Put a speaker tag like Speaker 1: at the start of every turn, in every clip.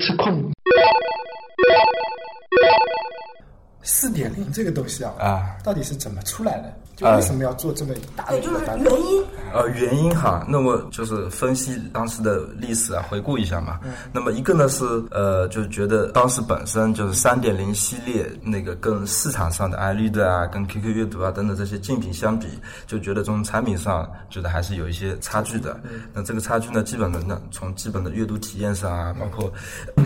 Speaker 1: 吃控。四点零这个东西啊，
Speaker 2: 啊，
Speaker 1: 到底是怎么出来的？就为什么要做这么大的
Speaker 3: 对，就是
Speaker 1: 一个版本？
Speaker 3: 原因。
Speaker 2: 呃，原因哈，那么就是分析当时的历史啊，回顾一下嘛。那么一个呢是呃，就是觉得当时本身就是三点零系列那个跟市场上的 iRead 啊、跟 QQ 阅读啊等等这些竞品相比，就觉得从产品上觉得还是有一些差距的。那这个差距呢，基本的呢，从基本的阅读体验上啊，包括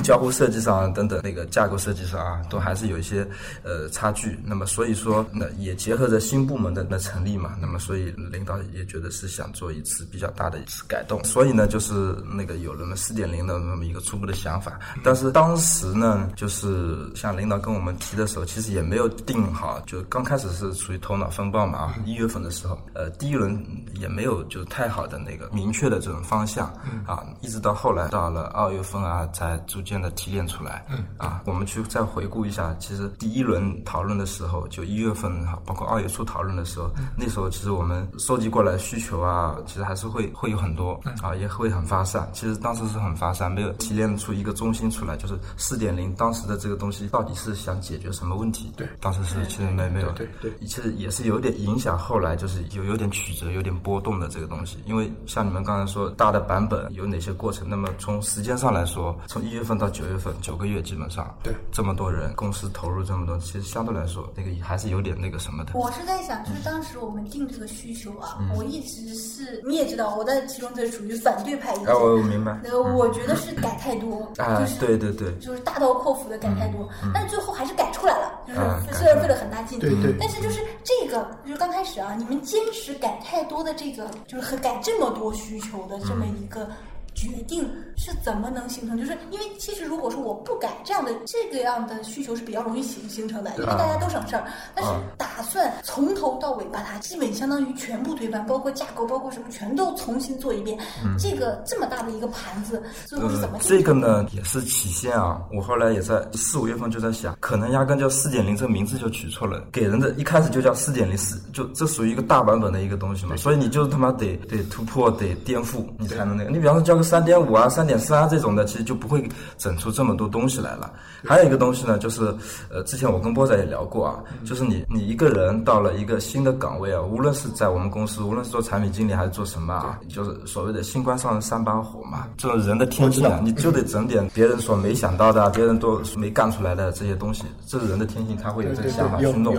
Speaker 2: 交互设计上啊等等那个架构设计上啊，都还是有一些呃差距。那么所以说，那也结合着新部门的那成立嘛，那么所以领导也觉得是想做一次比较大的一次改动，所以呢，就是那个有了那四点零的那么一个初步的想法。但是当时呢，就是像领导跟我们提的时候，其实也没有定好，就刚开始是处于头脑风暴嘛啊，一月份的时候，呃，第一轮也没有就是太好的那个明确的这种方向啊，一直到后来到了二月份啊，才逐渐的提炼出来。啊，我们去再回顾一下，其实第一轮讨论的时候，就一月份哈，包括二月初讨论的时候，那时候其实我们收集过来需求啊，其实还是会会有很多啊，也会很发散。其实当时是很发散，没有提炼出一个中心出来，就是四点零当时的这个东西到底是想解决什么问题？
Speaker 1: 对
Speaker 2: 当时是其实没没有，
Speaker 1: 对对
Speaker 2: 其实也是有点影响后来就是有有点曲折、有点波动的这个东西。因为像你们刚才说大的版本有哪些过程，那么从时间上来说，从一月份到九月份，九个月基本上，
Speaker 1: 对
Speaker 2: 这么多人公司投入这么多，其实相对来说那个还是有点那个什么的。
Speaker 3: 我是在想，就是当时我们定这个需求啊，
Speaker 2: 嗯
Speaker 3: 我一直是你也知道，我在其中这属于反对派意见。
Speaker 2: 哎，我我明白。
Speaker 3: 呃，我觉得是改太多，
Speaker 2: 啊
Speaker 3: 就是
Speaker 2: 对对对
Speaker 3: 就是大刀阔斧的改太多，但是最后还是改出来了，就是
Speaker 2: 啊
Speaker 3: 虽然费了很大劲，
Speaker 1: 对对
Speaker 3: 但是就是这个，就是刚开始啊，你们坚持改太多的这个，就是很改这么多需求的这么一个。决定是怎么能形成？就是因为其实如果说我不改这样的这个样的需求是比较容易形形成的，因为大家都省事儿。但是打算从头到尾把它基本相当于全部推翻，包括架构，包括什么全都重新做一遍。这个这么大的一个盘子，最后是怎么？
Speaker 2: 这个呢也是起先啊，我后来也在四五月份就在想，可能压根叫四点零这个名字就取错了，给人的一开始就叫四点零四，就这属于一个大版本的一个东西嘛，所以你就是他妈得得突破，得颠覆，你才能那个。你比方说叫个三点五啊、三点三啊这种的，其实就不会整出这么多东西来了。还有一个东西呢，就是呃，之前我跟波仔也聊过啊，就是你你一个人到了一个新的岗位啊，无论是在我们公司，无论是做产品经理还是做什么啊，就是所谓的新官上任三把火嘛，这种人的天性啊，你就得整点别人所没想到的啊，别人都没干出来的这些东西，这是人的天性，他会有这个想法去弄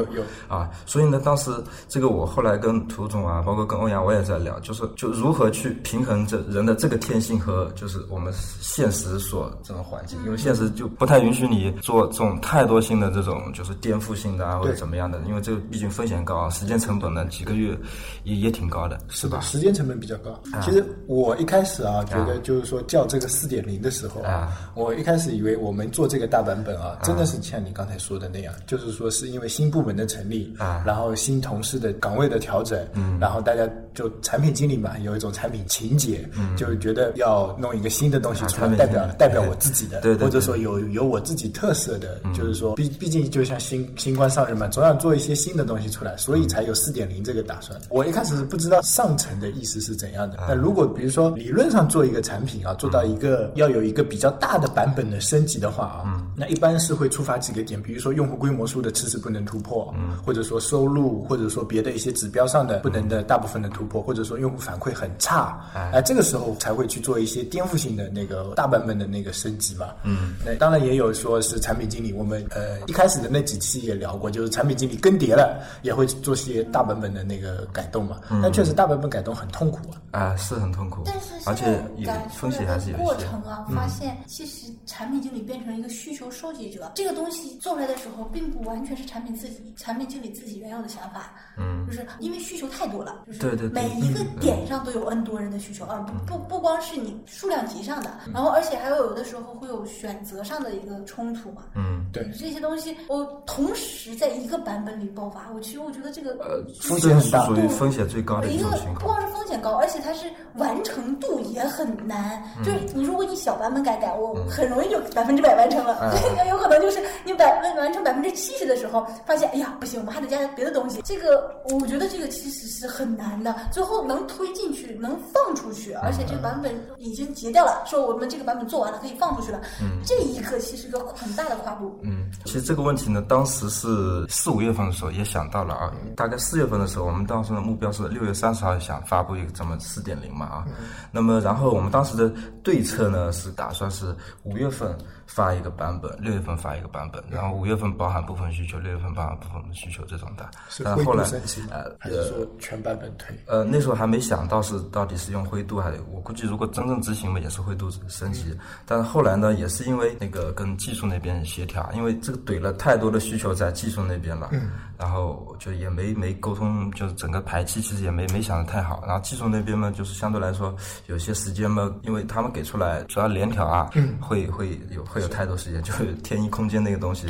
Speaker 2: 啊。所以呢，当时这个我后来跟涂总啊，包括跟欧阳，我也在聊，就是就如何去平衡这人的这个天性和就是我们现实所这种环境，因为现实就不太允许你做这种太多性的这种就是颠覆性的啊或者怎么样的，因为这个毕竟风险高啊，时间成本呢几个月也也挺高的，是吧？
Speaker 1: 时间成本比较高。其实我一开始啊，觉得就是说叫这个四点零的时候啊，我一开始以为我们做这个大版本啊，真的是像你刚才说的那样，就是说是因为新部门的成立
Speaker 2: 啊。
Speaker 1: 然后新同事的岗位的调整，嗯，然后大家就产品经理嘛，有一种产品情节，嗯，就觉得要弄一个新的东西出来，代表代表我自己的，
Speaker 2: 对对对。
Speaker 1: 或者说有有我自己特色的，就是说毕毕竟就像新新官上任嘛，总要做一些新的东西出来，所以才有四点零这个打算。我一开始是不知道上层的意思是怎样的，那如果比如说理论上做一个产品啊，做到一个要有一个比较大的版本的升级的话啊，那一般是会触发几个点，比如说用户规模数的迟迟不能突破，或者说收入，或者说别的一些指标上的不能的大部分的突破，或者说用户反馈很差，哎，这个时候才会去做一些颠覆性的那个大版本的那个升级嘛。嗯，那当然也有说是产品经理，我们呃一开始的那几期也聊过，就是产品经理更迭了，也会做些大版本的那个改动嘛。但确实大版本改动很痛苦啊。
Speaker 2: 啊，是很痛苦。
Speaker 3: 但是，
Speaker 2: 而且
Speaker 3: 现在
Speaker 2: 有
Speaker 3: 改出
Speaker 2: 风险
Speaker 3: 来的过
Speaker 2: 还是有一些。嗯
Speaker 3: 程啊，发现其实产品经理变成一个需求收集者，这个东西做出来的时候，并不完全是产品自己、产品经理自己原有的想法，嗯，就是因为需求太多了，就是
Speaker 2: 对对对。
Speaker 3: 每一个点上都有 N 多人的需求，而不不不光是你数量级上的，然后而且还有有的时候会有选择上的一个冲突嘛，
Speaker 2: 嗯，
Speaker 1: 对，
Speaker 3: 这些东西我同时在一个版本里爆发，我其实我觉得这个
Speaker 2: 呃，
Speaker 1: 风险很大
Speaker 2: 这是属于风险最高的一
Speaker 3: 一个
Speaker 2: 种情况。
Speaker 3: 不光是风险高，而且它是完成度也很难。
Speaker 2: 嗯
Speaker 3: 就是你如果你小版本改改，我很容易就百分之百完成了。对，有可能就是你百完完成百分之七十的时候，发现哎呀不行，我们还得加别的东西。这个我觉得这个其实是很难的。最后能推进去，能放出去，而且这个版本已经结掉了，说我们这个版本做完了可以放出去了。嗯这一刻其实一个很大的跨度。
Speaker 2: 嗯，其实这个问题呢，当时是四五月份的时候也想到了啊，大概四月份的时候，我们当时的目标是六月三十号想发布一个这么四点零嘛啊，那么然后我们当时的对策呢是打算是五月份发一个版本，六月份发一个版本，然后五月份包含部分需求，六月份包含部分需求这种的，但后来
Speaker 1: 度升级
Speaker 2: 呃
Speaker 1: 还是说全版本推？
Speaker 2: 呃，那时候还没想到是到底是用灰度还是我估计如果真正执行嘛也是灰度升级，但是后来呢也是因为那个跟技术那边协调，因为这个怼了太多的需求在技术那边了，然后就也没没沟通，就是整个排期其实也没没想的太好，然后技术那边嘛就是相对来说有些时间嘛，因为他们给出来主要联调啊，会会有会有太多时间，就是 天一空间那个东西，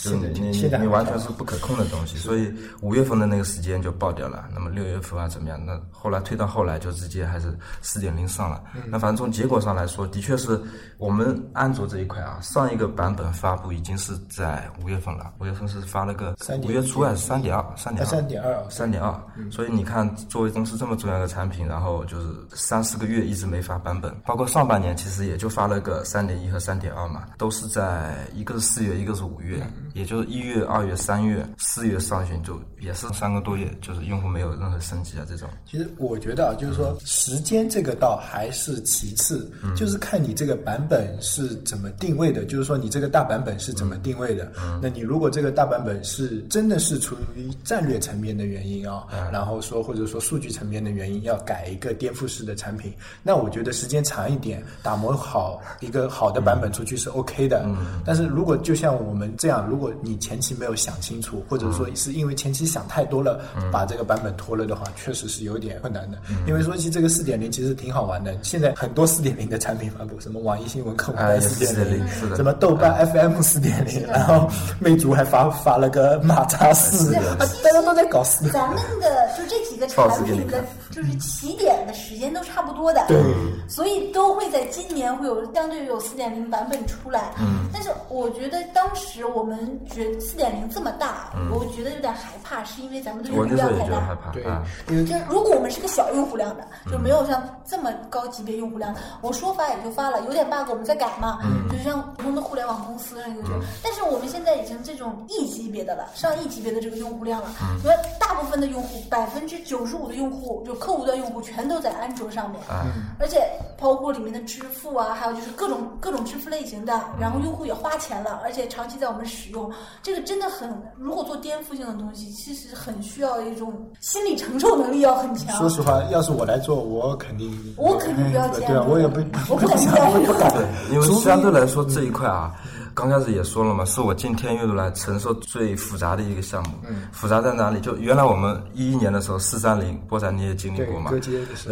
Speaker 2: 就是你你你完全是不可控的东西，所以五月份的那个时间就爆掉了。那么六月份啊怎么样？那后来推到后来就直接还是四点零上了。那反正从结果上来说，的确是我们安卓这一块啊，上一个版本发布已经是在五月份了，五月份是发了个
Speaker 1: 3.1
Speaker 2: 五月初还是三点二？三点
Speaker 1: 啊3.2
Speaker 2: 三点二。所以你看，作为公司这么重要的产品，然后就是三四个月一直没发版本，包括上半年其实也就发了个三点一和三点二嘛，都是在一个是四月，一个是五月，也就是一月、二月、三月、四月上旬就也是三个多月，就是用户没有任何升级啊这种。
Speaker 1: 其实我觉得啊，就是说时间这个倒还是其次，就是看你这个版本是怎么定位的，就是说你这个大版本是怎么定位的。那你如果这个大版本是真的是出于战略层面的原因啊，然后说或者说数据层面的原因要改一个颠覆式的产品，那我觉得时间长一点，打磨好一个好的版本出去是 OK 的。但是如果就像我们这样，如果你前期没有想清楚，或者说是因为前期想太多了，把这个版本拖了的话，确实是有点困难的。因为说起这个四点零其实挺好玩的，现在很多四点零的产品发布，什么网易新闻客户
Speaker 2: 哎
Speaker 1: 端四点零
Speaker 2: 4.0是，的。
Speaker 1: 什么豆瓣 FM 四点零，然后魅族还发发了个马扎四，
Speaker 3: 是
Speaker 1: 啊大家都在搞四。
Speaker 3: 咱们的就这几个产品的，就是起点的时间都差不多的，
Speaker 1: 对，
Speaker 3: 所以都会在今年会有相对有四点零版本出来。嗯，但是我觉得当时我们觉四点零这么大，我觉得有点害怕，是因为咱们的用
Speaker 2: 我
Speaker 3: 户量太大。
Speaker 2: 怕
Speaker 1: 对
Speaker 2: 啊。，
Speaker 1: 因为
Speaker 3: 就是如果我们是个小用户量的，就没有像这么高级别用户量的，我说发也就发了，有点 bug 我们再改嘛，就像普通的互联网公司那个就，但是我们现在已经这种亿级别的了，上亿级别的这个用户量了，因为大部分的用户，百分之九十五的用户，就客户端用户全都在安卓上面，而且包括里面的支付啊，还有就是各种各种支付类型的，然后用户也花钱了，而且长期在我们使用，这个真的很，如果做颠覆性的东西，其实很需要一种心理承受能力要很强。
Speaker 1: 说实话，要是我来做，我肯定
Speaker 3: 我肯定不要这样
Speaker 1: 对啊，我也不
Speaker 3: 我不敢
Speaker 1: 想
Speaker 3: 这样
Speaker 1: 我也不敢。
Speaker 2: 因为相对来说这一块啊，刚开始也说了嘛，是我进天阅读来承受最复杂的一个项目。嗯，复杂在哪里？就原来我们一一年的时候，四三零波展你也经历过嘛？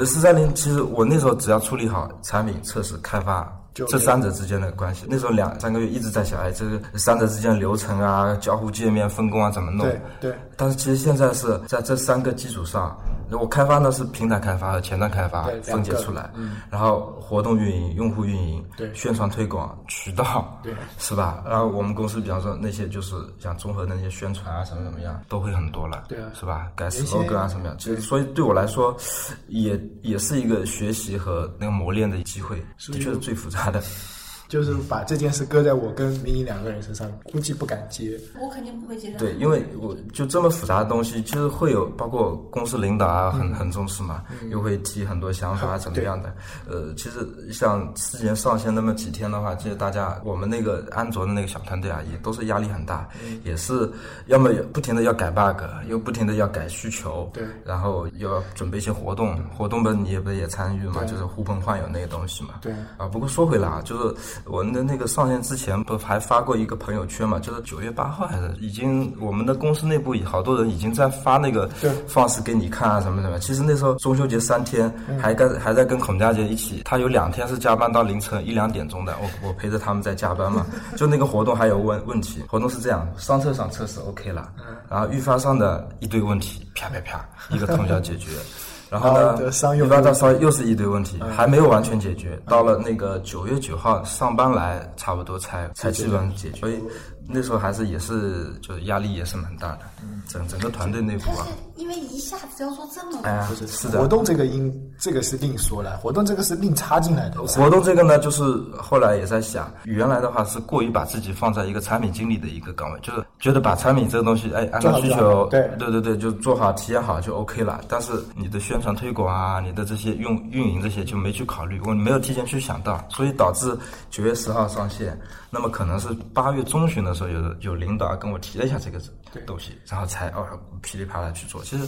Speaker 2: 四三零其实我那时候只要处理好产品测试、开发。
Speaker 1: 就
Speaker 2: 这三者之间的关系，那时候两三个月一直在想，哎，这个三者之间的流程啊、交互界面分工啊怎么弄？
Speaker 1: 对对，
Speaker 2: 但是其实现在是在这三个基础上，我开发呢是平台开发和前端开发
Speaker 1: 对
Speaker 2: 分解出来，然后活动运营、用户运营、
Speaker 1: 对
Speaker 2: 宣传推广、渠道，
Speaker 1: 对，
Speaker 2: 是吧？然后我们公司比方说那些就是像综合的那些宣传啊什么怎么样，都会很多了，
Speaker 1: 对啊
Speaker 2: 是吧？改
Speaker 1: 原先
Speaker 2: slogan 啊什么样，其实所以对我来说，也也是一个学习和那个磨练的机会，的确是最复杂的。
Speaker 1: 就是把这件事搁在我跟明仪两个人身上，估计不敢接。
Speaker 3: 我肯定不会接受。
Speaker 2: 对，因为我就这么复杂的东西，其实会有包括公司领导啊，很很重视嘛，又会提很多想法啊，怎么样的。呃，其实像之前上线那么几天的话，其实大家我们那个安卓的那个小团队啊，也都是压力很大，也是要么不停的要改 bug，又不停的要改需求，
Speaker 1: 对
Speaker 2: 然后又要准备一些活动，活动不你也不是也参与嘛，就是呼朋唤友那个东西嘛。
Speaker 1: 对
Speaker 2: 啊，不过说回来啊，就是我们的那个上线之前，不还发过一个朋友圈嘛？就是九月八号还是已经我们的公司内部好多人已经在发那个
Speaker 1: 对
Speaker 2: 放肆给你看啊什么什么。其实那时候中秋节三天，还跟还在跟孔佳杰一起，他有两天是加班到凌晨一两点钟的，我我陪着他们在加班嘛。就那个活动还有问问题，活动是这样，商测上测试 OK 了，然后预发上的一堆问题，啪啪啪一个通宵解决。然后呢一发到烧又是一堆问题，还没有完全解决。到了那个九月九号上班来，差不多才才基本上解决。所以那时候还是也是就是压力也是蛮大的，整整个团队内部啊，
Speaker 3: 因为一下子要做这么多，
Speaker 2: 哎呀，是的
Speaker 1: 活。动这个应这个是另说了，活动这个是另插进来的。
Speaker 2: 活动这个呢，就是后来也在想，原来的话是过于把自己放在一个产品经理的一个岗位，就是觉得把产品这个东西，哎，按照需求，
Speaker 1: 对
Speaker 2: 对对对，就做好体验好就 OK 了。但是你的宣传推广啊，你的这些用运营这些就没去考虑，我没有提前去想到，所以导致九月十号上线，那么可能是八月中旬的时候有有领导跟我提了一下这个东西，然后才哦噼里啪啦去做。其实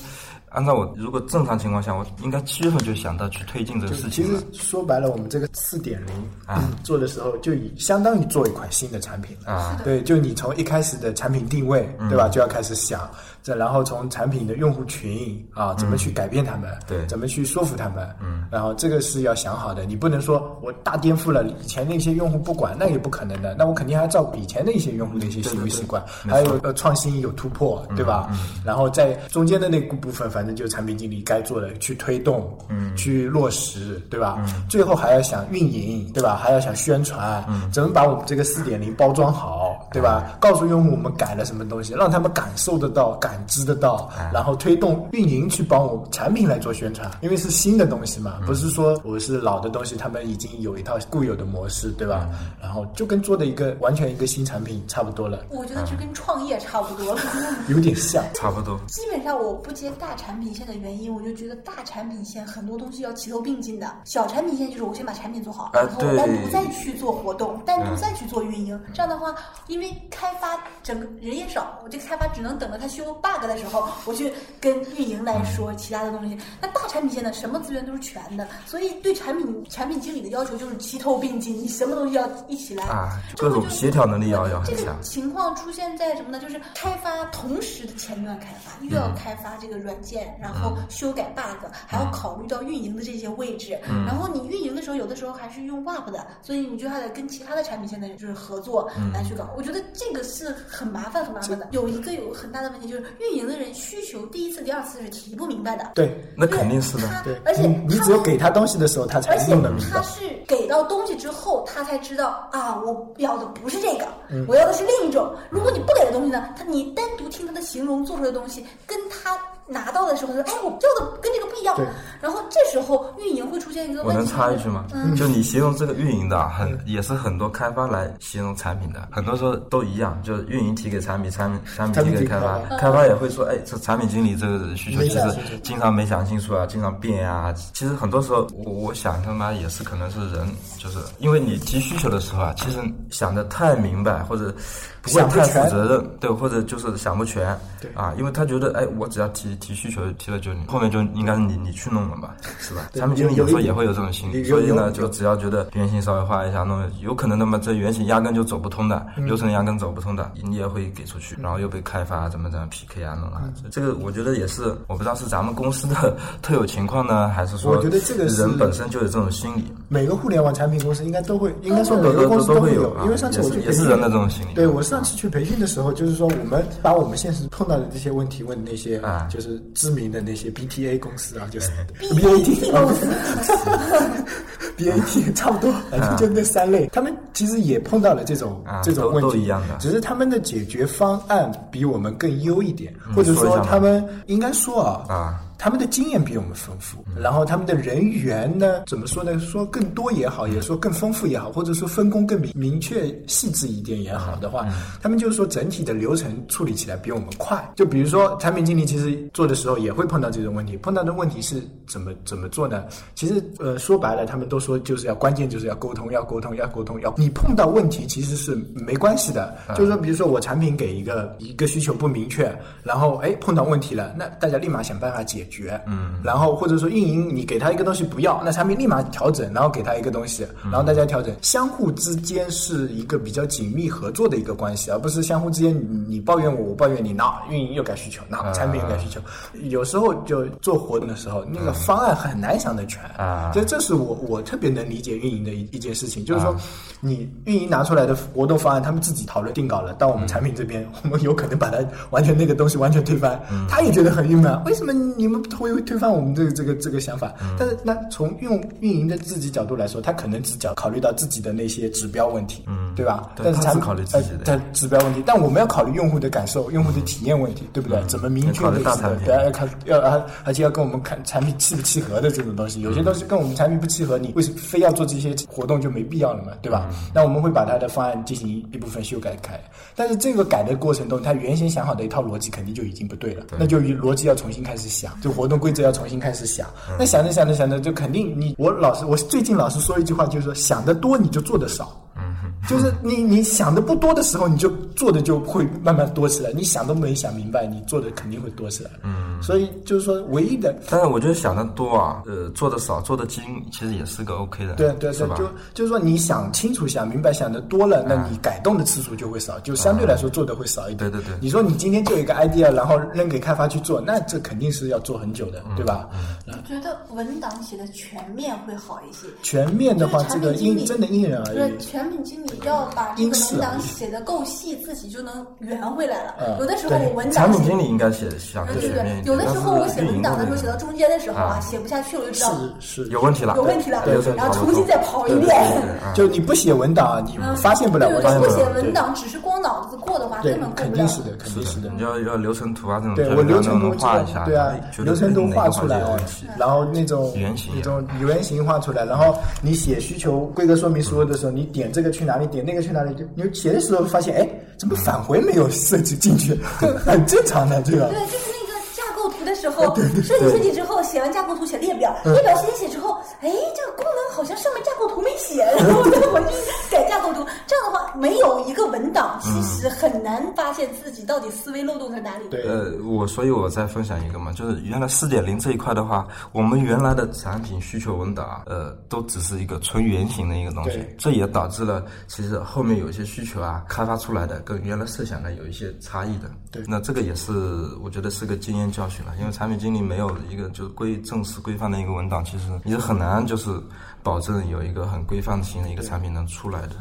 Speaker 2: 按照我如果正常情况下，我应该七月份就想到去推进这个
Speaker 1: 就其实
Speaker 2: 事情了。
Speaker 1: 说白了，我们这个四点零啊。做的时候，就已相当于做一款新的产品了。
Speaker 2: 啊。
Speaker 1: 对，就你从一开始的产品定位，对吧，就要开始想，这然后从产品的用户群啊，怎么去改变他们，
Speaker 2: 对。
Speaker 1: 怎么去说服他们，嗯，然后这个是要想好的，你不能说我大颠覆了以前那些用户不管，那也不可能的，那我肯定还要照以前的一些用户的一些行为习惯，还有呃创新有突破，对吧？然后在中间的那个部分，反正就产品经理该做的去推动，嗯，去落实，对吧？最后还要想运营，对吧？还要想宣传，怎么把我们这个四点零包装好，对吧？告诉用户我们改了什么东西，让他们感受得到、感知得到，然后推动运营去帮我产品来做宣传，因为是新的东西嘛，不是说我是老的东西，他们已经有一套固有的模式，对吧？然后就跟做的一个完全一个新产品差不多了，
Speaker 3: 我觉得就跟创业差不多了。
Speaker 1: 有点像。
Speaker 2: 差不多，
Speaker 3: 基本上我不接大产品线的原因，我就觉得大产品线很多东西要齐头并进的，小产品线就是我先把产品做好，
Speaker 2: 哎
Speaker 3: 然后我单独再去做活动，单独再去做运营。这样的话，因为开发整个人也少，我这个开发只能等着他修 bug 的时候，我去跟运营来说其他的东西。那大产品线呢，什么资源都是全的，所以对产品产品经理的要求就是齐头并进，你什么东西要一起来
Speaker 2: 啊
Speaker 3: 这个就
Speaker 2: 各种协调能力要要很
Speaker 3: 这个
Speaker 2: 强
Speaker 3: 情况出现在什么呢？就是开发同时的前端开发，又要开发这个软件，然后修改 bug，还要考虑到运营的这些位置。然后你运营的时候，有的时候还是用 Web 的，所以你就还得跟其他的产品现在就是合作来去搞。我觉得这个是很麻烦、很麻烦的。有一个有很大的问题就是运营的人需求第一次、第二次是提不明白的。
Speaker 1: 对
Speaker 2: 那肯定是的。
Speaker 3: 他
Speaker 1: 对，
Speaker 3: 而且他
Speaker 1: 有给他东西的时候，他才
Speaker 3: 而且
Speaker 1: 用得明白。
Speaker 3: 他是给到东西之后，他才知道啊，我要的不是这个，
Speaker 1: 嗯
Speaker 3: 我要的是另一种。如果你不给的东西呢，他你单独听他的形容做出来的东西，跟他拿到的时候，他说，哎，我要的跟这个不一样
Speaker 1: 对。
Speaker 3: 然后这时候运营会出现一个问题，
Speaker 2: 我能插一句吗？
Speaker 3: 嗯。
Speaker 2: 就你形容这个运营的啊，很也是很多开发来形容产品的，很多时候都一样，就是运营提给产品，产品产品提给开发。开发也会说，哎，这产品经理这个需求
Speaker 1: 没
Speaker 2: 其实经常没想清楚啊，经常变啊、其实很多时候，我我想他妈也是可能是人，就是因为你提需求的时候啊，其实想的太明白或者不会太负责任，对，或者就是想不全，
Speaker 1: 对
Speaker 2: 啊，因为他觉得，哎，我只要提提需求提了就你，后面就应该是你你去弄了嘛，是吧？
Speaker 1: 对
Speaker 2: 产品经理有时候也会有这种心理，所以呢，就只要觉得原型稍微画一下，弄有可能那么这原型压根就走不通的，
Speaker 1: 嗯
Speaker 2: 流程压根走不通的，你也会给出去，然后又被开发怎么怎么 PK 啊弄啊，
Speaker 1: 嗯
Speaker 2: 这个我觉得也是，我不知道是咱们公司的 特有情况呢，还是说
Speaker 1: 我觉得这个
Speaker 2: 人本身就有这种心理，
Speaker 1: 每个互联网产品公司应该都会，应该说每个公司
Speaker 2: 都
Speaker 1: 会
Speaker 2: 会有啊
Speaker 1: 因为上次我去
Speaker 2: 也是人的这种心理
Speaker 1: 对我上次去培训的时候，就是说我们把我们现实碰到的这些问题问那些
Speaker 2: 啊。
Speaker 1: 就是知名的那些 BTA 公司啊，就是
Speaker 3: BAT
Speaker 1: 啊
Speaker 3: 公司。
Speaker 1: BAT 差不多，反正就那三类，他们其实也碰到了这种这种问题，
Speaker 2: 一样的。
Speaker 1: 只是他们的解决方案比我们更优一点，
Speaker 2: 嗯
Speaker 1: 或者
Speaker 2: 说
Speaker 1: 他们应该说啊
Speaker 2: 啊。
Speaker 1: 他们的经验比我们丰富，然后他们的人员呢，怎么说呢？说更多也好，也说更丰富也好，或者说分工更明明确、细致一点也好的话，他们就是说整体的流程处理起来比我们快。就比如说产品经理其实做的时候也会碰到这种问题，碰到的问题是怎么怎么做呢？其实呃说白了，他们都说就是要关键就是要沟通，要沟通，要沟通，要你碰到问题其实是没关系的，就是说比如说我产品给一个一个需求不明确，然后哎碰到问题了，那大家立马想办法解决，嗯，然后或者说运营你给他一个东西不要，那产品立马调整，然后给他一个东西，然后大家调整，相互之间是一个比较紧密合作的一个关系，而不是相互之间你你抱怨我，我抱怨你，那运营又改需求，那产品又改需求，有时候就做活动的时候，那个方案很难想得全
Speaker 2: 啊
Speaker 1: 这这是我我特别能理解运营的一一件事情，就是说你运营拿出来的活动方案，他们自己讨论定稿了，到我们产品这边，我们有可能把它完全那个东西完全推翻，他也觉得很郁闷，为什么你们么会会推翻我们这个这个这个想法？但是那从用运营的自己角度来说，他可能只考考虑到自己的那些指标问题，嗯，对吧？但是产
Speaker 2: 他是考虑自己的。
Speaker 1: 呃，指标问题，但我们要考虑用户的感受、用户的体验问题，对不对？怎么明确的对，要考要而而且要跟我们看产品契不契合的这种东西，有些东西跟我们产品不契合，你为什么非要做这些活动就没必要了嘛，对吧？那我们会把它的方案进行一部分修改开，但是这个改的过程中，他原先想好的一套逻辑肯定就已经不对了，那就逻辑要重新开始想，就活动规则要重新开始想。那想着想着想着，就肯定你我老是我最近老是说一句话，就是说想的多你就做的少。就是你你想的不多的时候，你就做的就会慢慢多起来。你想都没想明白，你做的肯定会多起来。嗯，所以就是说，唯一的
Speaker 2: 但是我觉得想的多啊，呃，做的少，做的精，其实也是个 OK 的，
Speaker 1: 对对对，
Speaker 2: 是吧？
Speaker 1: 就就是说，你想清楚、想明白、想的多了，那你改动的次数就会少，就相对来说做的会少一点。
Speaker 2: 对对对
Speaker 1: 你说你今天就有一个 idea，然后扔给开发去做，那这肯定是要做很久的，对吧？
Speaker 3: 我觉得文档写的全面会好一些。
Speaker 1: 全面的话，这个因真的因人而
Speaker 3: 对，
Speaker 1: 异。
Speaker 3: 产品经理要把这个文档写的够细，自己就能圆回来了。
Speaker 1: 嗯
Speaker 3: 有的时候
Speaker 1: 对
Speaker 3: 我文
Speaker 2: 产
Speaker 3: 档写
Speaker 2: 品经理应该写想
Speaker 3: 对对对，
Speaker 2: 的全面，
Speaker 3: 有的时候我写文档的时候写到中间的时候啊，
Speaker 2: 啊
Speaker 3: 写不下去了，我就知道
Speaker 1: 是是，
Speaker 2: 有问题了，
Speaker 3: 有问题了，然后重新再跑一
Speaker 2: 对对
Speaker 3: 遍。
Speaker 1: 就你不写文档，你发现不了
Speaker 3: 对
Speaker 1: 问题。
Speaker 3: 对对，不写文档，只是光脑子过的话，根本，过不了。
Speaker 1: 肯定是的，肯定是的
Speaker 2: 你。要要流程图啊这种，
Speaker 1: 对我流程图
Speaker 2: 能画一下，
Speaker 1: 对啊流程图画出来然后那种
Speaker 2: 原型
Speaker 1: 那种原型画出来，然后你写需求规格说明书的时候，你点这个去哪里，点那个去哪里，就你写的时候发现，哎，怎么返回没有设计进去？这很正常的，这个？
Speaker 3: 对，就是那个架构图的时候，设计设计之后写完架构图写列表，
Speaker 1: 嗯
Speaker 3: 列表写写之后，哎，这个功能好像上面架构图没写，然后再回去改架构图。这样的话，没有一个文档，其实很难发现自己到底思维漏洞在哪里。
Speaker 1: 对
Speaker 2: 呃，我所以我再分享一个嘛，就是原来四点零这一块的话，我们原来的产品需求文档啊，呃，都只是一个纯原型的一个东西，这也导致了其实后面有一些需求啊，开发出来的跟原来设想的有一些差异的。
Speaker 1: 对
Speaker 2: 那这个也是我觉得是个经验教训了，因为产品经理没有一个就是规正式规范的一个文档，其实你是很难就是保证有一个很规范型的一个产品能出来的。